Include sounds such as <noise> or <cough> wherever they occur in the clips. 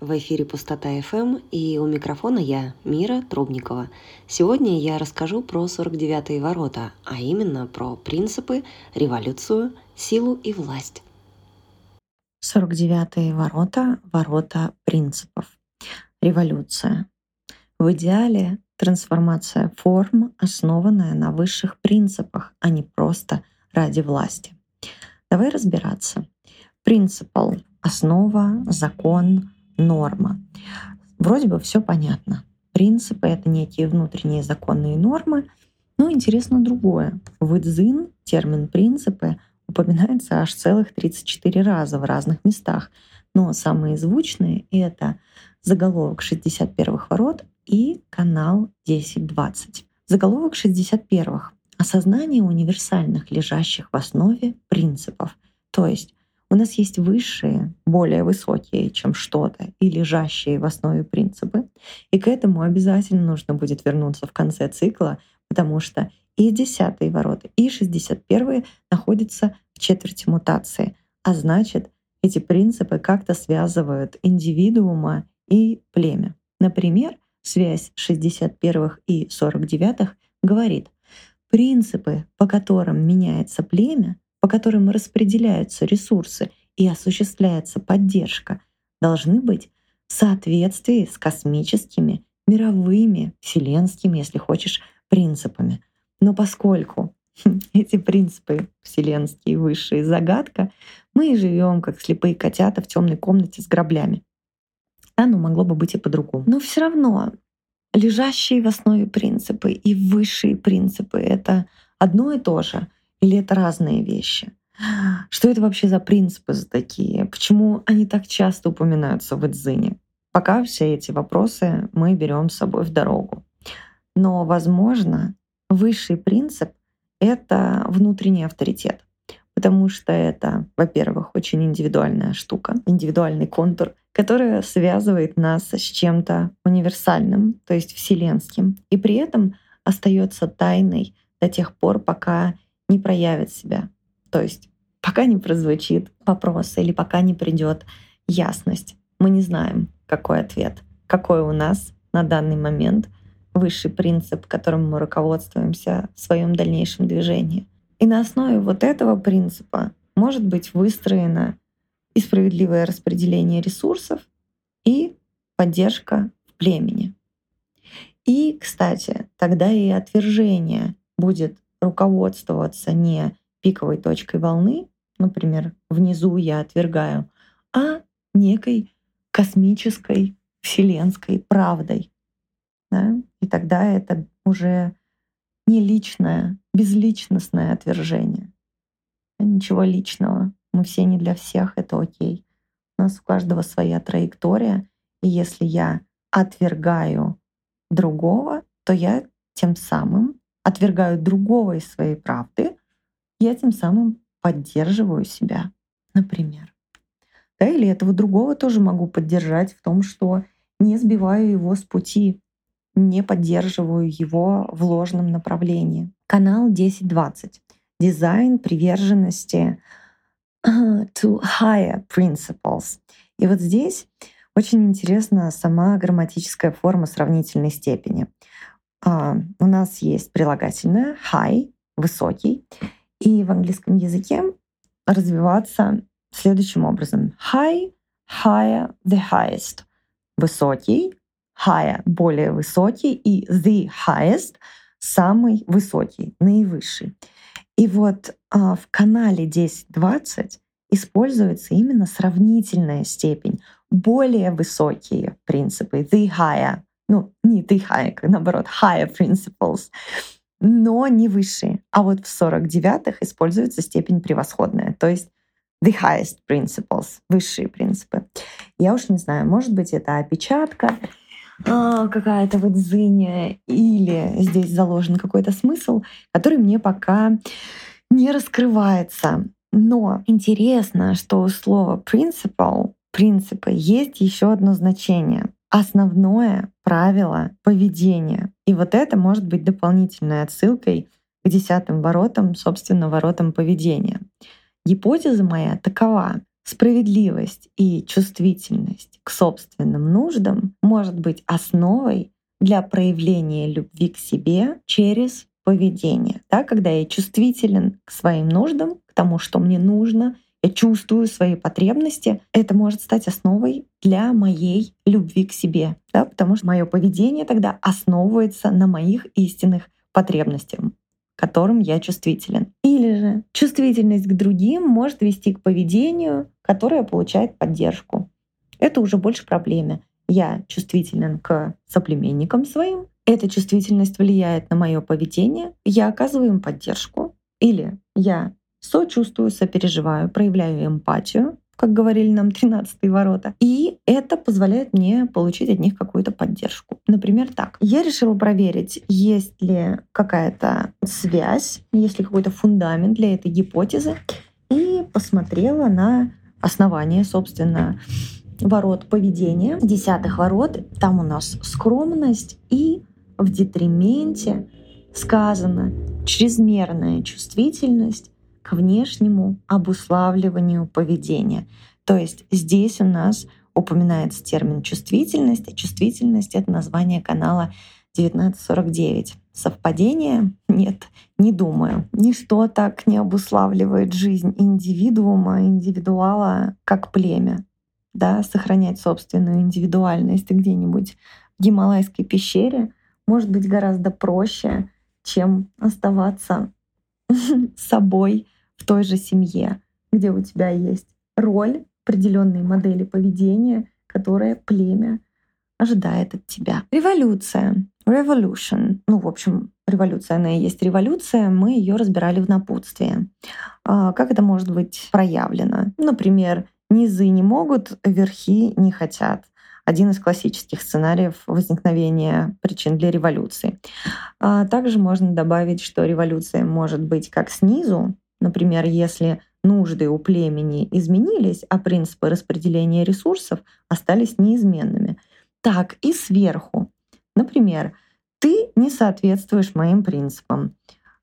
В эфире «Пустота FM» и у микрофона я, Мира Трубникова. Сегодня я расскажу про 49-е ворота, а именно про принципы, революцию, силу и власть. 49-е ворота — ворота принципов. Революция. В идеале трансформация форм, основанная на высших принципах, а не просто ради власти. Давай разбираться. Принципал — основа, закон, норма. Вроде бы все понятно. Принципы — это некие внутренние законные нормы, но интересно другое. В Идзин термин «принципы» упоминается аж целых 34 раза в разных местах. Но самые звучные — это заголовок 61-х ворот и канал 10.20. Заголовок 61-х — осознание универсальных, лежащих в основе принципов. То есть у нас есть высшие, более высокие, чем что-то, и лежащие в основе принципы. И к этому обязательно нужно будет вернуться в конце цикла, потому что и десятые ворота, и шестьдесят первые находятся в четверти мутации. А значит, эти принципы как-то связывают индивидуума и племя. Например, связь 61-х и 49-х говорит, принципы, по которым меняется племя, по которым распределяются ресурсы и осуществляется поддержка, должны быть в соответствии с космическими, мировыми, вселенскими, если хочешь, принципами. Но поскольку <laughs> эти принципы вселенские, высшие, загадка, мы и живем как слепые котята в темной комнате с граблями. Да, но могло бы быть и по-другому. Но все равно лежащие в основе принципы и высшие принципы — это одно и то же — или это разные вещи? Что это вообще за принципы за такие? Почему они так часто упоминаются в Эдзине? Пока все эти вопросы мы берем с собой в дорогу. Но, возможно, высший принцип — это внутренний авторитет. Потому что это, во-первых, очень индивидуальная штука, индивидуальный контур, который связывает нас с чем-то универсальным, то есть вселенским, и при этом остается тайной до тех пор, пока не проявит себя. То есть пока не прозвучит вопрос или пока не придет ясность, мы не знаем, какой ответ, какой у нас на данный момент высший принцип, которым мы руководствуемся в своем дальнейшем движении. И на основе вот этого принципа может быть выстроено и справедливое распределение ресурсов, и поддержка в племени. И, кстати, тогда и отвержение будет руководствоваться не пиковой точкой волны, например, внизу я отвергаю, а некой космической, вселенской правдой. Да? И тогда это уже не личное, безличностное отвержение. Ничего личного. Мы все не для всех, это окей. У нас у каждого своя траектория. И если я отвергаю другого, то я тем самым отвергаю другого из своей правды, я тем самым поддерживаю себя, например. Да, или этого другого тоже могу поддержать в том, что не сбиваю его с пути, не поддерживаю его в ложном направлении. Канал 1020. Дизайн приверженности <clears throat> to higher principles. И вот здесь очень интересна сама грамматическая форма сравнительной степени. А, у нас есть прилагательное high, высокий, и в английском языке развиваться следующим образом. High, higher, the highest. Высокий, higher, более высокий, и the highest, самый высокий, наивысший. И вот а, в канале 10-20 используется именно сравнительная степень, более высокие принципы, the higher, ну, не ты high, наоборот, higher principles, но не высшие. А вот в 49-х используется степень превосходная, то есть the highest principles, высшие принципы. Я уж не знаю, может быть, это опечатка а, какая-то в дзыне, или здесь заложен какой-то смысл, который мне пока не раскрывается. Но интересно, что у слова principle, принципы, есть еще одно значение основное правило поведения. И вот это может быть дополнительной отсылкой к десятым воротам, собственно, воротам поведения. Гипотеза моя такова. Справедливость и чувствительность к собственным нуждам может быть основой для проявления любви к себе через поведение. Да, когда я чувствителен к своим нуждам, к тому, что мне нужно, чувствую свои потребности, это может стать основой для моей любви к себе, да, потому что мое поведение тогда основывается на моих истинных потребностях которым я чувствителен. Или же чувствительность к другим может вести к поведению, которое получает поддержку. Это уже больше проблеме. Я чувствителен к соплеменникам своим, эта чувствительность влияет на мое поведение, я оказываю им поддержку, или я сочувствую, сопереживаю, проявляю эмпатию, как говорили нам 13-е ворота. И это позволяет мне получить от них какую-то поддержку. Например, так. Я решила проверить, есть ли какая-то связь, есть ли какой-то фундамент для этой гипотезы, и посмотрела на основание, собственно, ворот поведения, десятых ворот. Там у нас скромность и в детрименте сказано чрезмерная чувствительность к внешнему обуславливанию поведения. То есть здесь у нас упоминается термин чувствительность, и чувствительность — это название канала 1949. Совпадение? Нет, не думаю. Ничто так не обуславливает жизнь индивидуума, индивидуала, как племя. Да, сохранять собственную индивидуальность где-нибудь в Гималайской пещере может быть гораздо проще, чем оставаться <laughs> собой в той же семье, где у тебя есть роль, определенные модели поведения, которые племя ожидает от тебя. Революция. Revolution. Ну, в общем, революция, она и есть революция. Мы ее разбирали в напутствии. А, как это может быть проявлено? Например, низы не могут, верхи не хотят один из классических сценариев возникновения причин для революции. А также можно добавить, что революция может быть как снизу, например, если нужды у племени изменились, а принципы распределения ресурсов остались неизменными, так и сверху. Например, ты не соответствуешь моим принципам.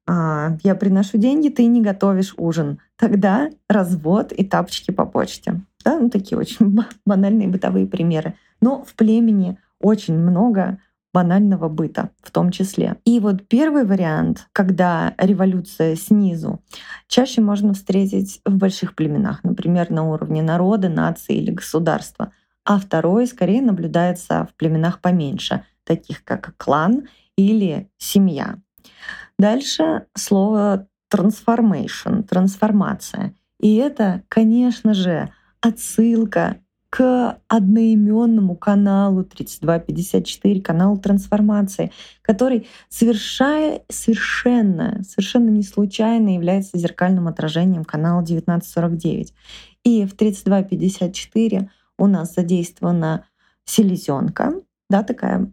А, я приношу деньги, ты не готовишь ужин. Тогда развод и тапочки по почте. Да, ну такие очень <laughs> банальные бытовые примеры. Но в племени очень много банального быта в том числе. И вот первый вариант, когда революция снизу, чаще можно встретить в больших племенах, например, на уровне народа, нации или государства. А второй скорее наблюдается в племенах поменьше, таких как клан или семья. Дальше слово transformation, трансформация. И это, конечно же, отсылка к одноименному каналу 3254, каналу трансформации, который совершая, совершенно, совершенно не случайно является зеркальным отражением канала 1949. И в 3254 у нас задействована селезенка, да, такая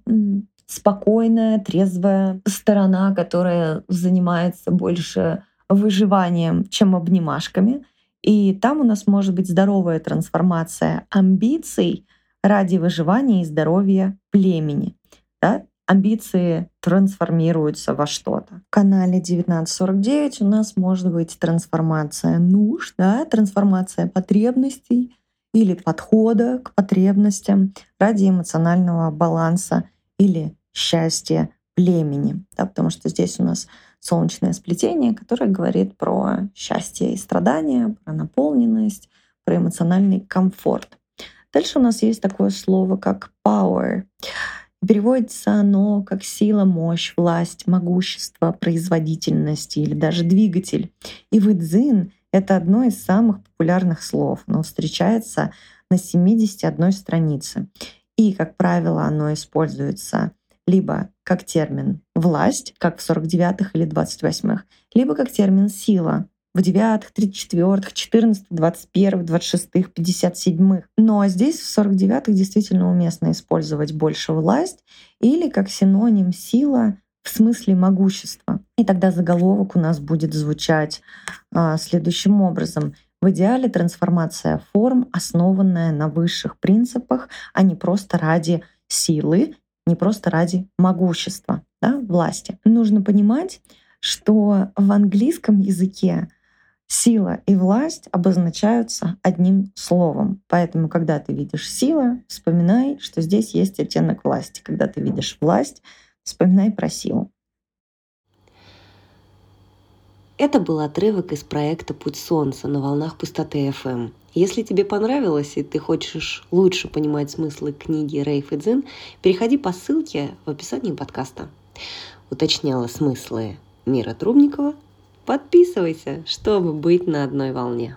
спокойная, трезвая сторона, которая занимается больше выживанием, чем обнимашками — и там у нас может быть здоровая трансформация амбиций ради выживания и здоровья племени. Да? Амбиции трансформируются во что-то. В канале 1949 у нас может быть трансформация нужд, да? трансформация потребностей или подхода к потребностям ради эмоционального баланса или счастья племени. Да? Потому что здесь у нас солнечное сплетение, которое говорит про счастье и страдания, про наполненность, про эмоциональный комфорт. Дальше у нас есть такое слово, как power. Переводится оно как сила, мощь, власть, могущество, производительность или даже двигатель. И выдзин — это одно из самых популярных слов, но встречается на 71 странице. И, как правило, оно используется либо как термин «власть», как в 49-х или 28-х, либо как термин «сила», в 9-х, 34-х, 14-х, 21-х, 26-х, 57-х. Но здесь в 49-х действительно уместно использовать больше власть или как синоним сила в смысле могущества. И тогда заголовок у нас будет звучать а, следующим образом. В идеале трансформация форм, основанная на высших принципах, а не просто ради силы не просто ради могущества, да, власти. Нужно понимать, что в английском языке Сила и власть обозначаются одним словом. Поэтому, когда ты видишь сила, вспоминай, что здесь есть оттенок власти. Когда ты видишь власть, вспоминай про силу. Это был отрывок из проекта «Путь солнца» на волнах пустоты FM. Если тебе понравилось и ты хочешь лучше понимать смыслы книги Рейф и Дзин, переходи по ссылке в описании подкаста. Уточняла смыслы Мира Трубникова. Подписывайся, чтобы быть на одной волне.